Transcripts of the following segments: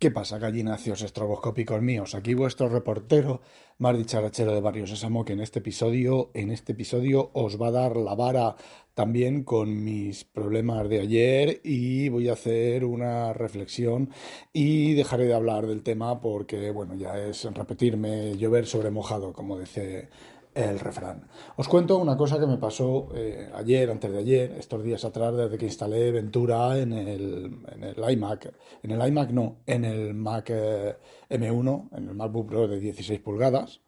¿Qué pasa, gallinacios estroboscópicos míos? Aquí vuestro reportero, más dicharachero de Barrio Sésamo, que en este episodio, en este episodio os va a dar la vara también con mis problemas de ayer y voy a hacer una reflexión y dejaré de hablar del tema porque, bueno, ya es repetirme, llover sobre mojado, como dice el refrán. Os cuento una cosa que me pasó eh, ayer, antes de ayer, estos días atrás, desde que instalé Ventura en el, iMac. En el iMac no, en el Mac eh, M1, en el MacBook Pro de 16 pulgadas.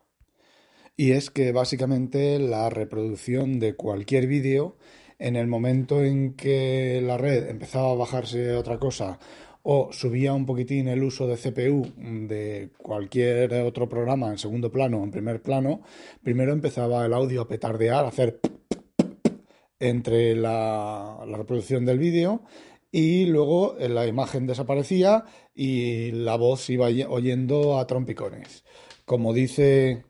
Y es que básicamente la reproducción de cualquier vídeo, en el momento en que la red empezaba a bajarse otra cosa o subía un poquitín el uso de CPU de cualquier otro programa en segundo plano o en primer plano, primero empezaba el audio a petardear, a hacer entre la, reproducción del vídeo y luego la imagen desaparecía y la voz iba oyendo a trompicones. Como dice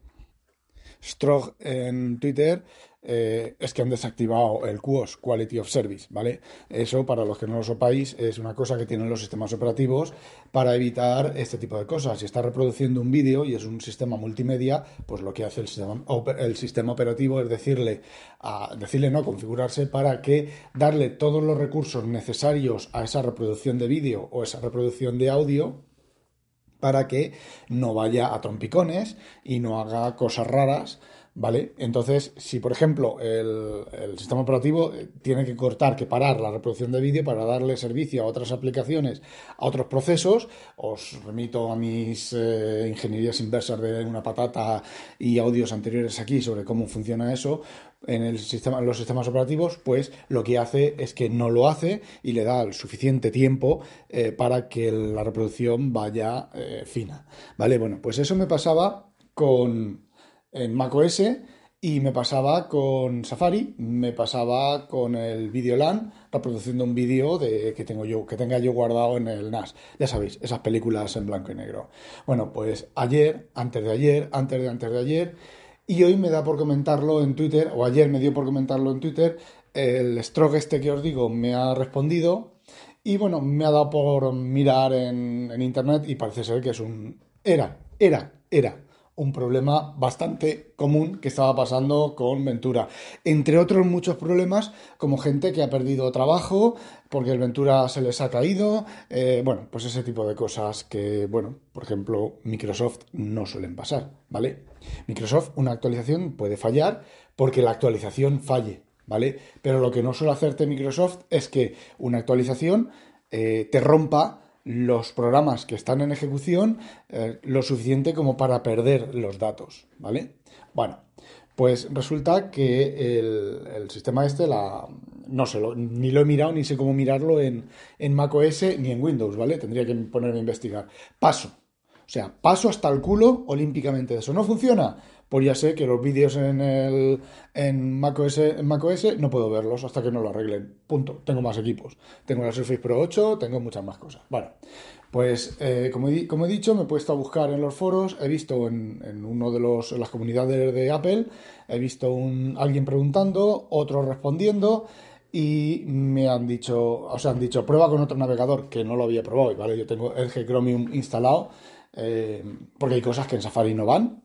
Strog en Twitter, eh, es que han desactivado el QoS, Quality of Service, ¿vale? Eso, para los que no lo sepáis, es una cosa que tienen los sistemas operativos para evitar este tipo de cosas. Si está reproduciendo un vídeo y es un sistema multimedia, pues lo que hace el sistema, el sistema operativo es decirle, a, decirle no, configurarse para que darle todos los recursos necesarios a esa reproducción de vídeo o esa reproducción de audio para que no vaya a trompicones y no haga cosas raras ¿vale? Entonces, si por ejemplo el, sistema operativo eh, tiene que cortar, que parar la reproducción de vídeo para darle servicio a otras aplicaciones, a otros procesos, os remito a mis eh, ingenierías inversas de una patata y audios anteriores aquí sobre cómo funciona eso, en el sistema, los sistemas operativos, pues lo que hace es que no lo hace y le da el suficiente tiempo eh, para que la reproducción vaya fina. ¿Vale? Bueno, pues eso me pasaba con, en macOS y me pasaba con Safari, me pasaba con el Videolan, reproduciendo un vídeo de que tengo yo, que tenga yo guardado en el NAS. Ya sabéis, esas películas en blanco y negro. Bueno, pues ayer, antes de ayer, antes de antes de ayer, y hoy me da por comentarlo en Twitter, o ayer me dio por comentarlo en Twitter, el stroke este que os digo me ha respondido. Y bueno, me ha dado por mirar en, en internet y parece ser que es un... Era, era, era un problema bastante común que estaba pasando con Ventura. Entre otros muchos problemas, como gente que ha perdido trabajo porque el Ventura se les ha caído, eh, bueno, pues ese tipo de cosas que, bueno, por ejemplo, Microsoft no suelen pasar, ¿vale? Microsoft, una actualización puede fallar porque la actualización falle, ¿vale? Pero lo que no suele hacerte Microsoft es que una actualización eh, te rompa los programas que están en ejecución eh, lo suficiente como para perder los datos, ¿vale? Bueno, pues resulta que el, sistema este, la, no sé, ni lo he mirado ni sé cómo mirarlo en, en macOS ni en Windows, ¿vale? Tendría que ponerme a investigar. Paso. O sea, paso hasta el culo olímpicamente de eso. ¿No funciona? Pues ya sé que los vídeos en el en macOS, en macOS no puedo verlos hasta que no lo arreglen. Punto. Tengo más equipos. Tengo la Surface Pro 8, tengo muchas más cosas. Bueno, pues eh, como, he, como, he, dicho, me he puesto a buscar en los foros, he visto en, en uno de los las comunidades de Apple, he visto alguien preguntando, otro respondiendo y me han dicho, o sea, han dicho, prueba con otro navegador, que no lo había probado, ¿vale? Yo tengo el Chromium instalado, eh, porque hay cosas que en Safari no van,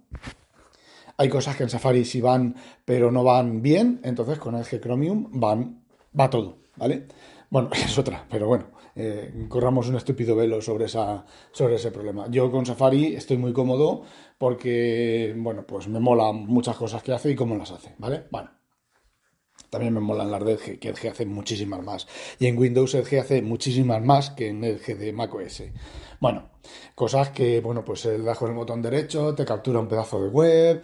hay cosas que en Safari sí van, pero no van bien, entonces con el Chromium van, va todo, ¿vale? Bueno, es otra, pero bueno, eh, corramos un estúpido velo sobre, esa, sobre ese problema. Yo con Safari estoy muy cómodo porque, bueno, pues me mola muchas cosas que hace y cómo las hace, ¿vale? Bueno. También me molan las de Edge, que Edge hace muchísimas más. Y en Windows Edge hace muchísimas más que en Edge de macOS. Bueno, cosas que, bueno, pues le das con el botón derecho, te captura un pedazo de web.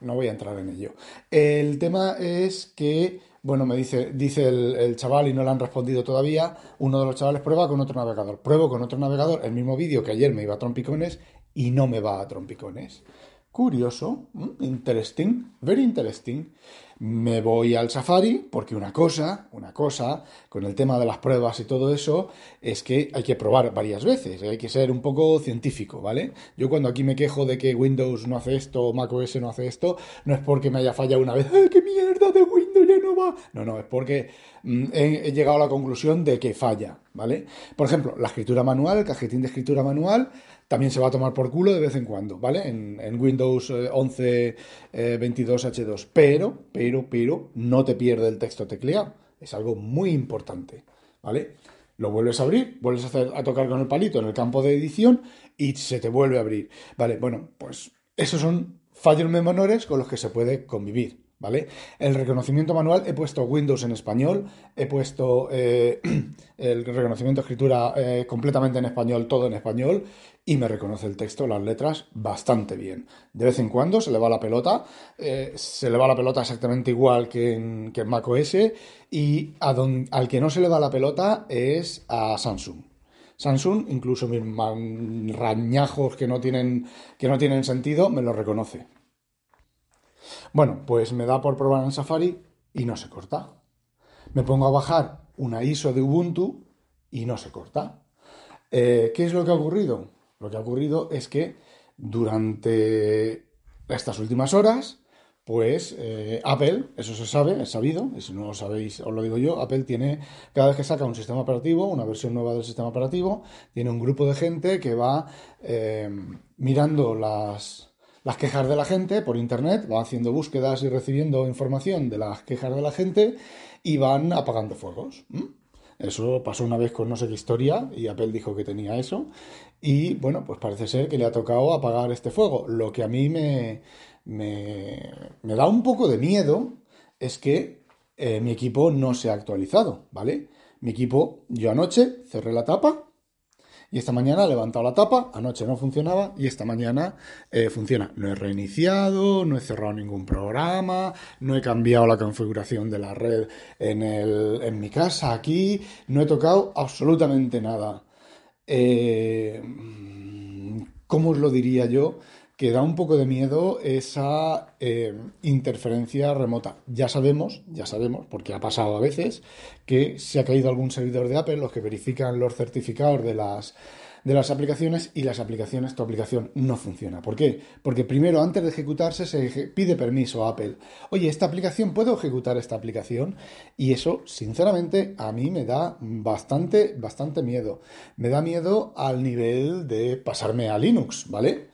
no voy a entrar en ello. El tema es que, bueno, me dice, dice el, chaval y no le han respondido todavía. Uno de los chavales prueba con otro navegador. Pruebo con otro navegador el mismo vídeo que ayer me iba a trompicones y no me va a trompicones. Curioso, interesting, very interesting. Me voy al Safari porque una cosa, una cosa, con el tema de las pruebas y todo eso, es que hay que probar varias veces, hay que ser un poco científico, ¿vale? Yo cuando aquí me quejo de que Windows no hace esto, macOS no hace esto, no es porque me haya fallado una vez, ¡ay, qué mierda de Windows ya no va! No, no, es porque mm, he, he llegado a la conclusión de que falla, ¿vale? Por ejemplo, la escritura manual, el cajetín de escritura manual, también se va a tomar por culo de vez en cuando, ¿vale? En, Windows 11 eh, 22 eh, H2. Pero, pero, pero, no te pierde el texto tecleado. Es algo muy importante, ¿vale? Lo vuelves a abrir, vuelves a, hacer, a tocar con el palito en el campo de edición y se te vuelve a abrir. Vale, bueno, pues esos son fallos menores con los que se puede convivir. ¿Vale? El reconocimiento manual, he puesto Windows en español, he puesto eh, el reconocimiento de escritura eh, completamente en español, todo en español, y me reconoce el texto, las letras, bastante bien. De vez en cuando se le va la pelota, eh, se le va la pelota exactamente igual que en, que en macOS, y al que no se le va la pelota es a Samsung. Samsung, incluso mis rañajos que no tienen, que no tienen sentido, me lo reconoce. Bueno, pues me da por probar en Safari y no se corta. Me pongo a bajar una ISO de Ubuntu y no se corta. Eh, ¿Qué es lo que ha ocurrido? Lo que ha ocurrido es que durante estas últimas horas, pues eh, Apple, eso se sabe, es sabido, y si no lo sabéis, os lo digo yo, Apple tiene, cada vez que saca un sistema operativo, una versión nueva del sistema operativo, tiene un grupo de gente que va eh, mirando las, las quejas de la gente por internet, van haciendo búsquedas y recibiendo información de las quejas de la gente y van apagando fuegos. Eso pasó una vez con no sé qué historia y Apple dijo que tenía eso y bueno, pues parece ser que le ha tocado apagar este fuego. Lo que a mí me, me, da un poco de miedo es que eh, mi equipo no se ha actualizado, ¿vale? Mi equipo, yo anoche cerré la tapa, y esta mañana he levantado la tapa, anoche no funcionaba y esta mañana eh, funciona. No he reiniciado, no he cerrado ningún programa, no he cambiado la configuración de la red en, el, en mi casa aquí, no he tocado absolutamente nada. Eh, ¿Cómo os lo diría yo? Que da un poco de miedo esa eh, interferencia remota. Ya sabemos, ya sabemos, porque ha pasado a veces, que se ha caído algún servidor de Apple, los que verifican los certificados de las, de las aplicaciones y las aplicaciones, tu aplicación no funciona. ¿Por qué? Porque primero, antes de ejecutarse, se pide permiso a Apple. Oye, esta aplicación, ¿puedo ejecutar esta aplicación? Y eso, sinceramente, a mí me da bastante, bastante miedo. Me da miedo al nivel de pasarme a Linux, ¿vale?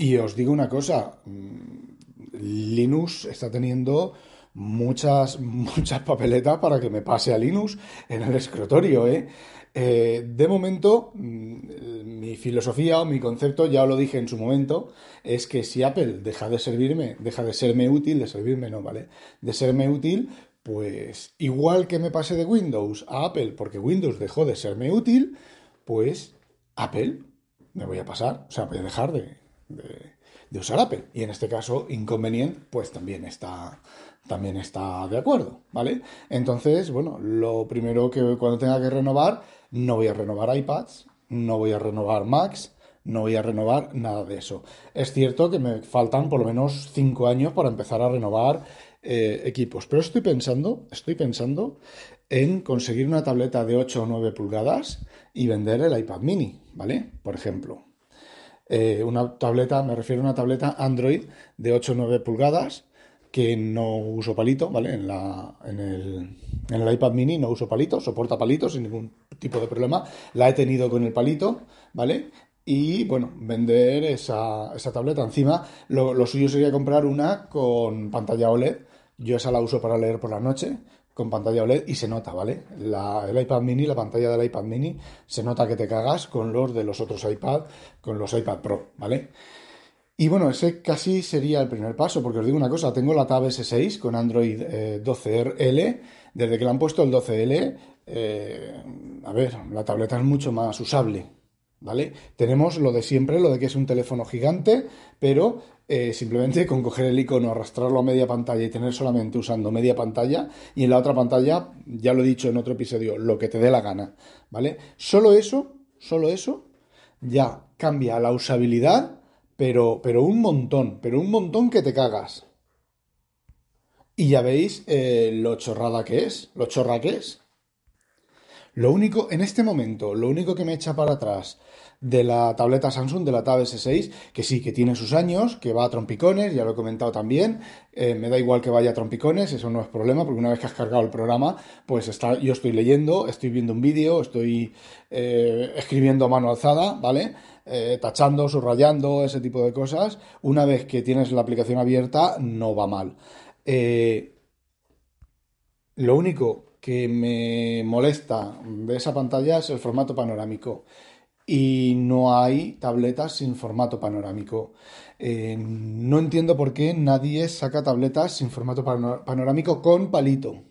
Y os digo una cosa, mm, Linux está teniendo muchas, muchas papeletas para que me pase a Linux en el escritorio, ¿eh? eh de momento, mm, mi filosofía o mi concepto, ya lo dije en su momento, es que si Apple deja de servirme, deja de serme útil, de servirme no, ¿vale? De serme útil, pues igual que me pase de Windows a Apple, porque Windows dejó de serme útil, pues Apple me voy a pasar, o sea, voy a dejar de, de, usar Apple. Y en este caso, Inconvenient, pues también está, también está de acuerdo, ¿vale? Entonces, bueno, lo primero que cuando tenga que renovar, no voy a renovar iPads, no voy a renovar Macs, no voy a renovar nada de eso. Es cierto que me faltan por lo menos cinco años para empezar a renovar eh, equipos, pero estoy pensando, estoy pensando en conseguir una tableta de 8 o 9 pulgadas y vender el iPad mini, ¿vale? Por ejemplo, eh, una tableta, me refiero a una tableta Android de 8 o 9 pulgadas que no uso palito, ¿vale? En, la, en, el, en el iPad mini no uso palito, soporta palitos sin ningún tipo de problema. La he tenido con el palito, ¿vale? Y bueno, vender esa, esa tableta. Encima, lo suyo sería comprar una con pantalla OLED. Yo esa la uso para leer por la noche con pantalla OLED y se nota, ¿vale? el iPad mini, la pantalla del iPad mini, se nota que te cagas con los de los otros iPad, con los iPad Pro, ¿vale? Y bueno, ese casi sería el primer paso, porque os digo una cosa, tengo la Tab S6 con Android 12L, eh, desde que le han puesto el 12L, eh, a ver, la tableta es mucho más usable, ¿vale? Tenemos lo de siempre, lo de que es un teléfono gigante, pero eh, simplemente con coger el icono, arrastrarlo a media pantalla y tener solamente usando media pantalla y en la otra pantalla, ya lo he dicho en otro episodio, lo que te dé la gana, ¿vale? Solo eso, solo eso, ya cambia la usabilidad, pero, pero un montón, pero un montón que te cagas. Y ya veis eh, lo chorrada que es, lo chorra que es. Lo único, en este momento, lo único que me echa para atrás de la tableta Samsung, de la Tab S6, que sí, que tiene sus años, que va a trompicones, ya lo he comentado también, eh, me da igual que vaya a trompicones, eso no es problema, porque una vez que has cargado el programa, pues está, yo estoy leyendo, estoy viendo un vídeo, estoy eh, escribiendo a mano alzada, ¿vale? Eh, tachando, subrayando, ese tipo de cosas. Una vez que tienes la aplicación abierta, no va mal. lo único que me molesta de esa pantalla es el formato panorámico y no hay tabletas sin formato panorámico. Eh, no entiendo por qué nadie saca tabletas sin formato panorámico con palito.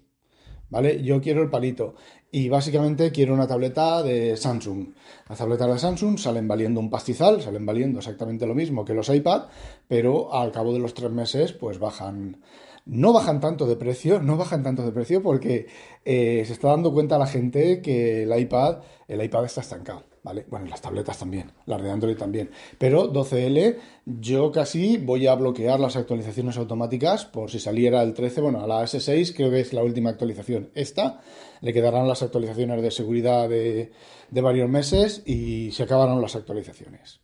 ¿Vale? Yo quiero el palito. Y básicamente quiero una tableta de Samsung. Las tabletas de Samsung salen valiendo un pastizal, salen valiendo exactamente lo mismo que los iPad, pero al cabo de los tres meses, pues bajan. No bajan tanto de precio, no bajan tanto de precio porque eh, se está dando cuenta la gente que el iPad, el iPad está estancado. Bueno, las tabletas también, las de Android también. Pero 12L, yo casi voy a bloquear las actualizaciones automáticas por si saliera el 13. Bueno, a la S6 creo que es la última actualización. Esta le quedarán las actualizaciones de seguridad de, varios meses y se acabarán las actualizaciones.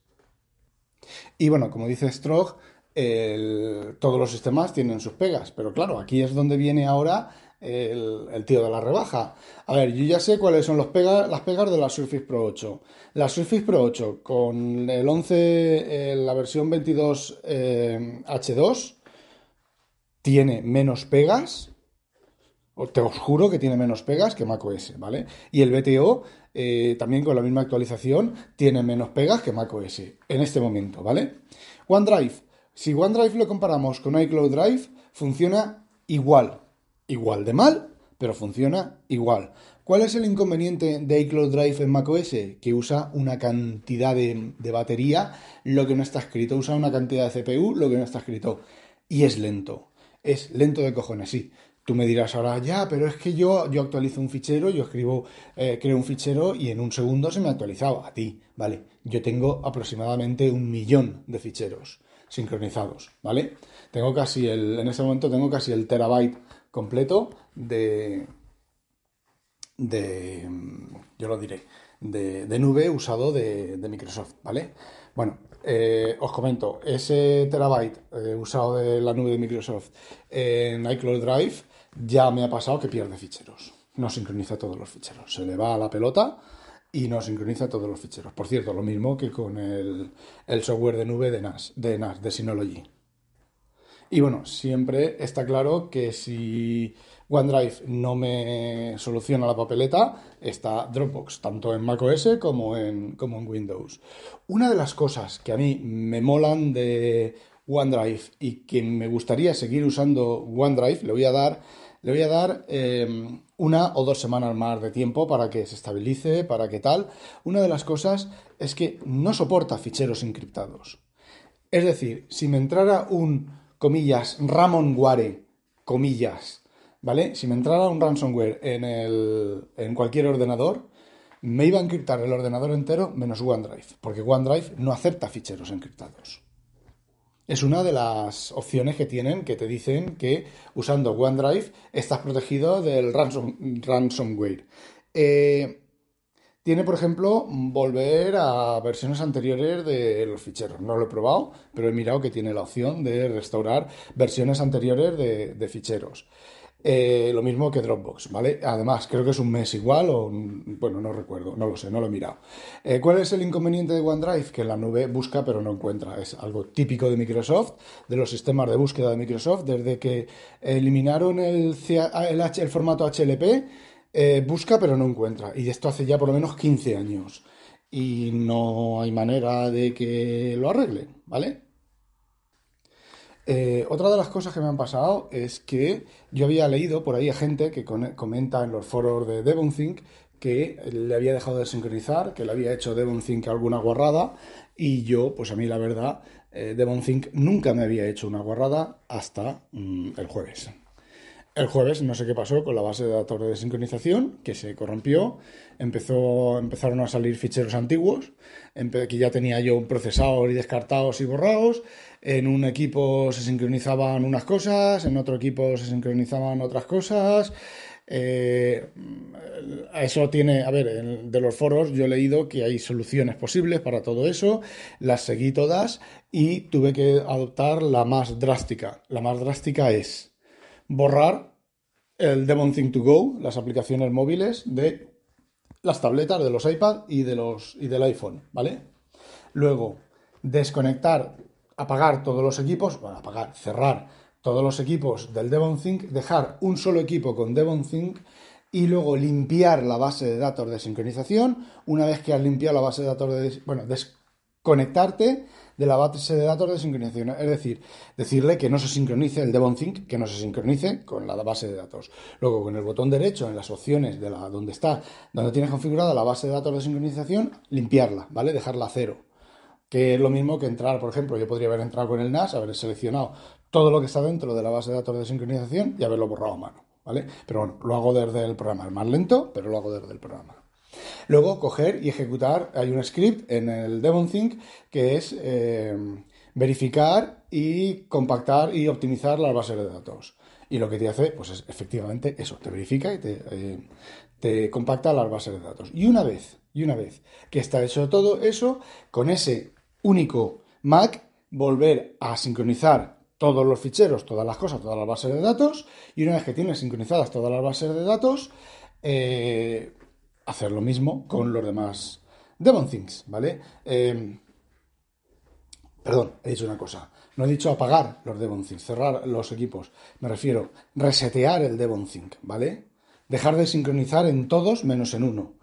Y bueno, como dice Strog, todos los sistemas tienen sus pegas, pero claro, aquí es donde viene ahora el, tío de la rebaja. A ver, yo ya sé cuáles son las pegas de la Surface Pro 8. La Surface Pro 8 con el 11, eh, la versión 22 eh, H2, tiene menos pegas. Te os juro que tiene menos pegas que macOS, ¿vale? Y el BTO, eh, también con la misma actualización, tiene menos pegas que macOS en este momento, ¿vale? OneDrive. Si OneDrive lo comparamos con iCloud Drive, funciona igual igual de mal, pero funciona igual. ¿Cuál es el inconveniente de iCloud Drive en macOS? Que usa una cantidad de, batería, lo que no está escrito. Usa una cantidad de CPU, lo que no está escrito. Y es lento. Es lento de cojones, sí. Tú me dirás ahora, ya, pero es que yo, yo actualizo un fichero, yo escribo, eh, creo un fichero y en un segundo se me ha actualizado. A ti, ¿vale? Yo tengo aproximadamente un millón de ficheros sincronizados, ¿vale? Tengo casi el, en ese momento tengo casi el terabyte completo de, de yo lo diré, de, nube usado de, Microsoft, ¿vale? Bueno, eh, os comento, ese terabyte eh, usado de la nube de Microsoft en iCloud Drive ya me ha pasado que pierde ficheros. No sincroniza todos los ficheros. Se le va a la pelota y no sincroniza todos los ficheros. Por cierto, lo mismo que con el, el software de nube de NAS, de NAS, de Synology. Y bueno, siempre está claro que si OneDrive no me soluciona la papeleta, está Dropbox, tanto en macOS como en, como en Windows. Una de las cosas que a mí me molan de OneDrive y que me gustaría seguir usando OneDrive, le voy a dar, le voy a dar eh, una o dos semanas más de tiempo para que se estabilice, para que tal. Una de las cosas es que no soporta ficheros encriptados. Es decir, si me entrara un comillas, ramonware, comillas, ¿vale? Si me entrara un ransomware en, el, en cualquier ordenador, me iba a encriptar el ordenador entero menos OneDrive, porque OneDrive no acepta ficheros encriptados. Es una de las opciones que tienen que te dicen que usando OneDrive estás protegido del ransomware. Eh, tiene, por ejemplo, volver a versiones anteriores de los ficheros. No lo he probado, pero he mirado que tiene la opción de restaurar versiones anteriores de, ficheros. Eh, lo mismo que Dropbox, ¿vale? Además, creo que es un mes igual o, bueno, no recuerdo, no lo sé, no lo he mirado. Eh, ¿Cuál es el inconveniente de OneDrive? Que la nube busca pero no encuentra. Es algo típico de Microsoft, de los sistemas de búsqueda de Microsoft, desde que eliminaron el, formato HLP eh, busca pero no encuentra. Y esto hace ya por lo menos 15 años. Y no hay manera de que lo arreglen, ¿vale? Eh, otra de las cosas que me han pasado es que yo había leído por ahí a gente que comenta en los foros de DevonThink que le había dejado de sincronizar, que le había hecho DevonThink alguna guarrada y yo, pues a mí la verdad, eh, DevonThink nunca me había hecho una guarrada hasta mm, el jueves. El jueves no sé qué pasó con la base de datos de sincronización, que se corrompió, empezó, empezaron a salir ficheros antiguos, que ya tenía yo un procesador y descartados y borrados, en un equipo se sincronizaban unas cosas, en otro equipo se sincronizaban otras cosas. Eh, eso tiene, a ver, de los foros yo he leído que hay soluciones posibles para todo eso, las seguí todas y tuve que adoptar la más drástica. La más drástica es borrar el Demon Thing to Go, las aplicaciones móviles de las tabletas, de los iPad y, de los, y del iPhone, ¿vale? Luego, desconectar, apagar todos los equipos, bueno, apagar, cerrar todos los equipos del DevonThink, dejar un solo equipo con DevonThink y luego limpiar la base de datos de sincronización. Una vez que has limpiado la base de datos de... Bueno, desconectarte de la base de datos de sincronización. Es decir, decirle que no se sincronice el DevonThink, que no se sincronice con la base de datos. Luego, con el botón derecho en las opciones de la donde está, donde tienes configurada la base de datos de sincronización, limpiarla, ¿vale? Dejarla a cero. Que es lo mismo que entrar, por ejemplo, yo podría haber entrado con el NAS, haber seleccionado todo lo que está dentro de la base de datos de sincronización y haberlo borrado a mano, ¿vale? Pero bueno, lo hago desde el programa, es más lento, pero lo hago desde el programa. Luego, coger y ejecutar, hay un script en el DevonThink que es eh, verificar y compactar y optimizar las bases de datos. Y lo que te hace, pues es efectivamente eso, te verifica y te, eh, te compacta las bases de datos. Y una vez, y una vez que está hecho todo eso, con ese único Mac, volver a sincronizar todos los ficheros, todas las cosas, todas las bases de datos, y una vez que tienes sincronizadas todas las bases de datos, eh, hacer lo mismo con los demás Devon Things, ¿vale? Em, perdón, he dicho una cosa. No he dicho apagar los Devon Things, cerrar los equipos. Me refiero resetear el Devon Think, ¿vale? Dejar de sincronizar en todos menos en uno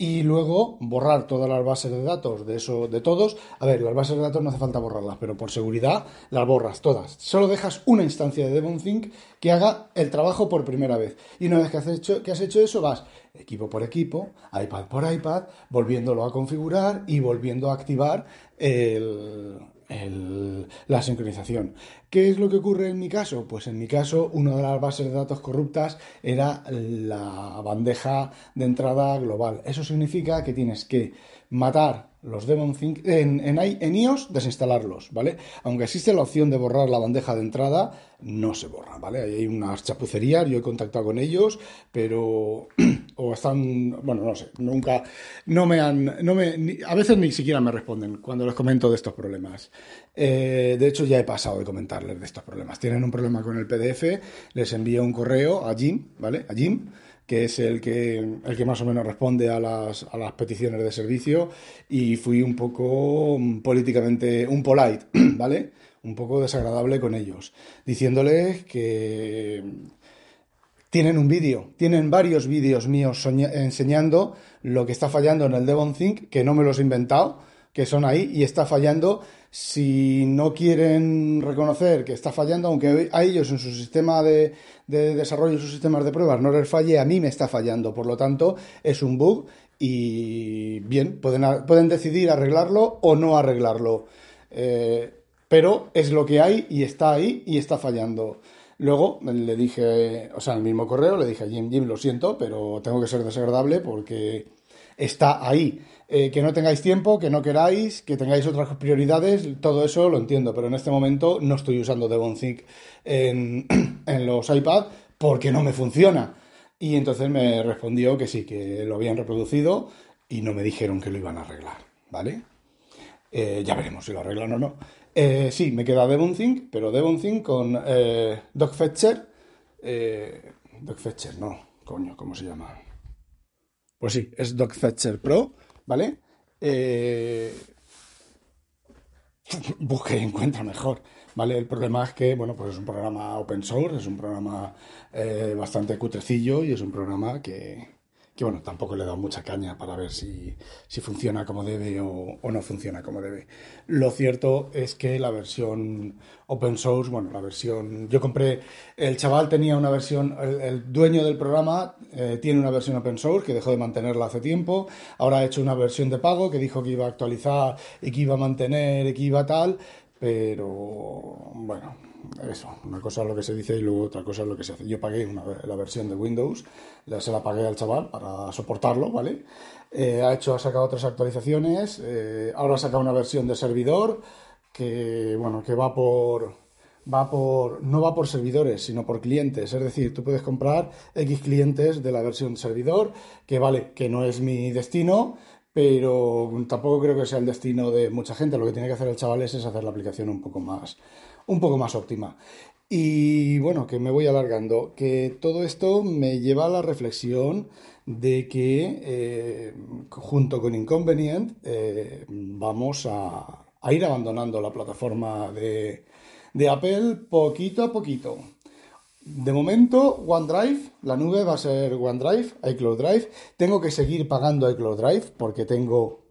y luego borrar todas las bases de datos de eso de todos. A ver, las bases de datos no hace falta borrarlas, pero por seguridad las borras todas. Solo dejas una instancia de DevonThink que haga el trabajo por primera vez. Y una vez que has hecho, que has hecho eso, vas equipo por equipo, iPad por iPad, volviéndolo a configurar y volviendo a activar el, la sincronización. ¿Qué es lo que ocurre en mi caso? Pues en mi caso, una de las bases de datos corruptas era la bandeja de entrada global. Eso significa que tienes que matar los Demon en, en, iOS desinstalarlos, ¿vale? Aunque existe la opción de borrar la bandeja de entrada, no se borra, ¿vale? hay unas chapucerías, yo he contactado con ellos, pero o están, bueno, no sé, nunca, no me han, no me, a veces ni siquiera me responden cuando les comento de estos problemas. Eh, de hecho, ya he pasado de comentarles de estos problemas. Tienen un problema con el PDF, les envío un correo a Jim, ¿vale? A Jim que es el que, el que más o menos responde a las, a las peticiones de servicio, y fui un poco mm, políticamente, un polite, ¿vale? Un poco desagradable con ellos, diciéndoles que tienen un vídeo, tienen varios vídeos míos enseñando lo que está fallando en el Devon Think, que no me los he inventado, que son ahí, y está fallando si no quieren reconocer que está fallando, aunque a ellos en su sistema de, desarrollo, sus sistemas de pruebas no les falle, a mí me está fallando. Por lo tanto, es un bug y bien, pueden, pueden decidir arreglarlo o no arreglarlo. Eh, pero es lo que hay y está ahí y está fallando. Luego le dije, o sea, en el mismo correo le dije a Jim, Jim, lo siento, pero tengo que ser desagradable porque está ahí. Eh, que no tengáis tiempo, que no queráis, que tengáis otras prioridades, todo eso lo entiendo, pero en este momento no estoy usando DevonThink en, en los iPad porque no me funciona. Y entonces me respondió que sí, que lo habían reproducido y no me dijeron que lo iban a arreglar, ¿vale? Eh, ya veremos si lo arreglan o no. Eh, sí, me queda DevonThink, pero DevonThink con eh, DocFetcher. DocFetcher, no, coño, ¿cómo se llama? Pues sí, es DocFetcher Pro ¿vale? Eh, busque y encuentra mejor, ¿vale? El problema es que, bueno, pues es un programa open source, es un programa eh, bastante cutrecillo y es un programa que, que bueno, tampoco le he dado mucha caña para ver si, funciona como debe o, no funciona como debe. Lo cierto es que la versión open source, bueno, la versión, yo compré, el chaval tenía una versión, el, dueño del programa eh, tiene una versión open source que dejó de mantenerla hace tiempo, ahora ha hecho una versión de pago que dijo que iba a actualizar y que iba a mantener y que iba tal, pero bueno, eso, una cosa es lo que se dice y luego otra cosa es lo que se hace. Yo pagué la versión de Windows, se la pagué al chaval para soportarlo, ¿vale? Eh, ha hecho, ha sacado otras actualizaciones, eh, ahora ha sacado una versión de servidor que, bueno, que va por, va por, no va por servidores, sino por clientes. Es decir, tú puedes comprar X clientes de la versión servidor, que vale, que no es mi destino, pero tampoco creo que sea el destino de mucha gente. Lo que tiene que hacer el chaval es, hacer la aplicación un poco más, un poco más óptima. Y bueno, que me voy alargando, que todo esto me lleva a la reflexión de que eh, junto con Inconvenient eh, vamos a, ir abandonando la plataforma de, de Apple poquito a poquito. De momento, OneDrive, la nube va a ser OneDrive, iCloud Drive. Tengo que seguir pagando iCloud Drive porque tengo,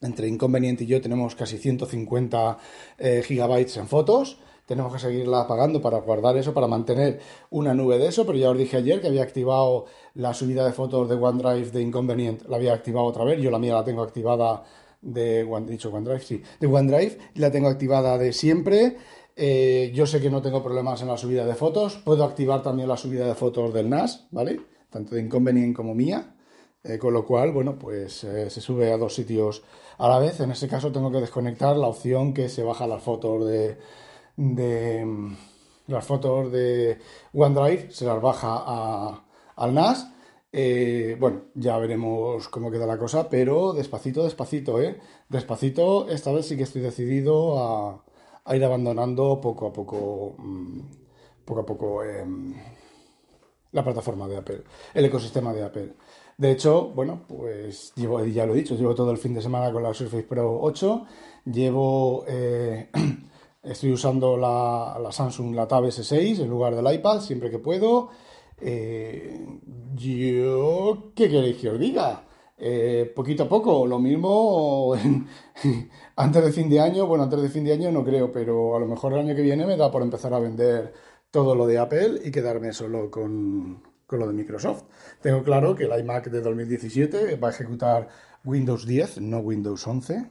entre Inconveniente y yo, tenemos casi 150 eh, gigabytes en fotos. Tenemos que seguirla pagando para guardar eso, para mantener una nube de eso. Pero ya os dije ayer que había activado la subida de fotos de OneDrive de Inconvenient, la había activado otra vez. Yo la mía la tengo activada de, dicho OneDrive, sí, de OneDrive, la tengo activada de siempre. Eh, yo sé que no tengo problemas en la subida de fotos. Puedo activar también la subida de fotos del NAS, ¿vale? Tanto de Inconvenient como mía. Eh, con lo cual, bueno, pues eh, se sube a dos sitios a la vez. En ese caso tengo que desconectar la opción que se baja las fotos de, de mm, las fotos de OneDrive, se las baja al NAS. bueno, ya veremos cómo queda la cosa, pero despacito, despacito, ¿eh? Despacito, esta vez sí que estoy decidido a, a ir abandonando poco a poco, mm, poco a poco em, la plataforma de Apple, el ecosistema de Apple. De hecho, bueno, pues llevo, ya lo he dicho, llevo todo el fin de semana con la Surface Pro 8, llevo, eh, estoy usando la, Samsung, la Tab S6 en lugar del iPad siempre que puedo. Eh, yo, ¿qué queréis que os diga? Eh, poquito a poco, lo mismo antes de fin de año, bueno, antes de fin de año no creo, pero a lo mejor el año que viene me da por empezar a vender todo lo de Apple y quedarme solo con, lo de Microsoft. Tengo claro que el iMac de 2017 va a ejecutar Windows 10, no Windows 11.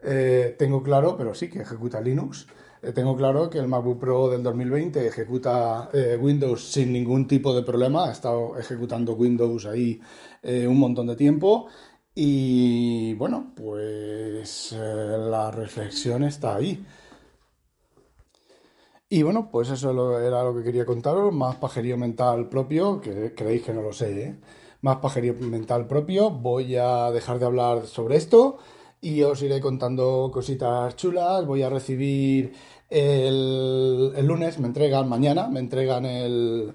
Eh, tengo claro, pero sí que ejecuta Linux. Eh, tengo claro que el MacBook Pro del 2020 ejecuta eh, Windows sin ningún tipo de problema. Ha estado ejecutando Windows ahí un montón de tiempo. Y bueno, pues la reflexión está ahí. Y bueno, pues eso era lo que quería contaros. Más pajerío mental propio, que creéis que no lo sé, Más pajerío mental propio. Voy a dejar de hablar sobre esto y os iré contando cositas chulas. Voy a recibir el, lunes, me entregan mañana, me entregan el,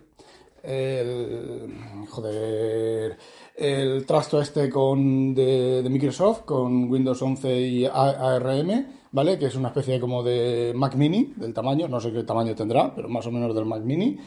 el joder, el trasto este con de, Microsoft con Windows 11 y ARM, ¿vale? Que es una especie como de Mac Mini del tamaño, no sé qué tamaño tendrá, pero más o menos del Mac Mini.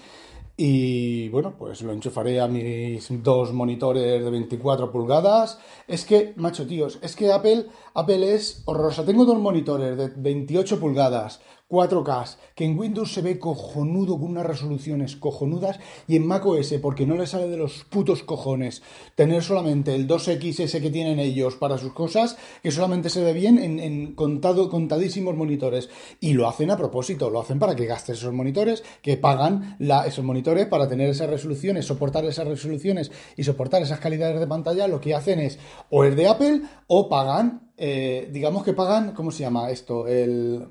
Y bueno, pues lo enchufaré a mis dos monitores de 24 pulgadas. Es que, macho tíos, es que Apple, Apple es horrorosa. Tengo dos monitores de 28 pulgadas 4K, que en Windows se ve cojonudo con unas resoluciones cojonudas y en macOS, porque no le sale de los putos cojones tener solamente el 2XS que tienen ellos para sus cosas, que solamente se ve bien en, contado, contadísimos monitores. Y lo hacen a propósito, lo hacen para que gastes esos monitores, que pagan esos monitores para tener esas resoluciones, soportar esas resoluciones y soportar esas calidades de pantalla, lo que hacen es o es de Apple o pagan, eh, digamos que pagan, ¿cómo se llama esto? El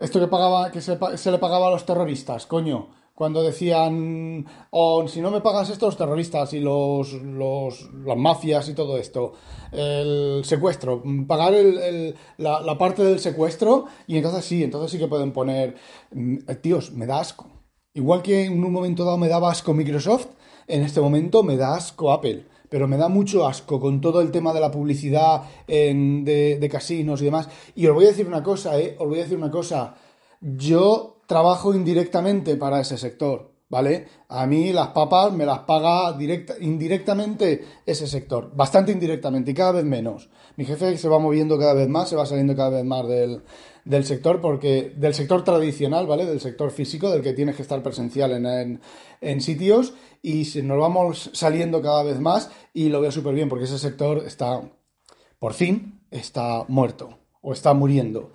esto que pagaba, que se, le pagaba a los terroristas, coño. Cuando decían, oh, si no me pagas esto, los terroristas y los, los las mafias y todo esto, el secuestro, pagar el, la, la, parte del secuestro y entonces sí, entonces sí que pueden poner, mm, tíos, me da asco. Igual que en un momento dado me daba asco Microsoft, en este momento me da asco Apple pero me da mucho asco con todo el tema de la publicidad de, casinos y demás. Y os voy a decir una cosa, ¿eh? Os voy a decir una cosa. Yo trabajo indirectamente para ese sector, ¿vale? A mí las papas me las paga directa, indirectamente ese sector, bastante indirectamente y cada vez menos. Mi jefe se va moviendo cada vez más, se va saliendo cada vez más del, del sector, porque del sector tradicional, ¿vale? Del sector físico, del que tienes que estar presencial en, en, sitios, y nos vamos saliendo cada vez más, y lo veo súper bien, porque ese sector está, por fin, está muerto, o está muriendo.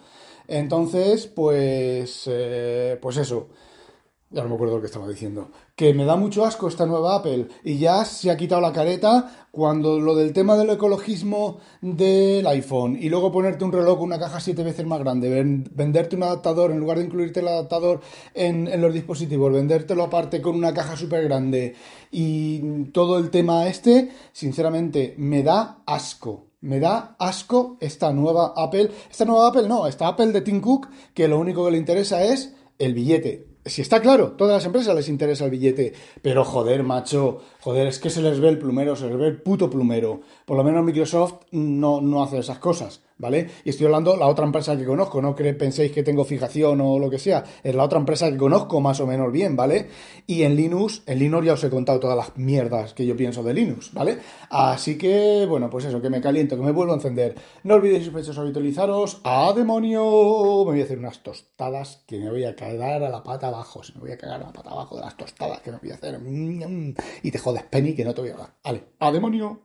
Entonces, pues, eh, pues eso. Ya no me acuerdo lo que estaba diciendo, que me da mucho asco esta nueva Apple y ya se ha quitado la careta cuando lo del tema del ecologismo del iPhone y luego ponerte un reloj con una caja siete veces más grande, venderte un adaptador en lugar de incluirte el adaptador en, en los dispositivos, vendértelo aparte con una caja súper grande y todo el tema este, sinceramente me da asco. Me da asco esta nueva Apple. Esta nueva Apple no, esta Apple de Tim Cook que lo único que le interesa es el billete. Si está claro, todas las empresas les interesa el billete, pero joder, macho, joder, es que se les ve el plumero, se les ve el puto plumero. Por lo menos Microsoft no, no hace esas cosas. ¿vale? Y estoy hablando de la otra empresa que conozco, no que penséis que tengo fijación o lo que sea, es la otra empresa que conozco más o menos bien, ¿vale? Y en Linux, en Linux ya os he contado todas las mierdas que yo pienso de Linux, ¿vale? Así que, bueno, pues eso, que me caliento, que me vuelvo a encender. No olvidéis sospechosos habitualizaros. ¡A demonio! Me voy a hacer unas tostadas que me voy a cagar a la pata abajo. Se me voy a cagar a la pata abajo de las tostadas que me voy a hacer. Y te jodes, Penny, que no te voy a dar. Vale, ¡a demonio!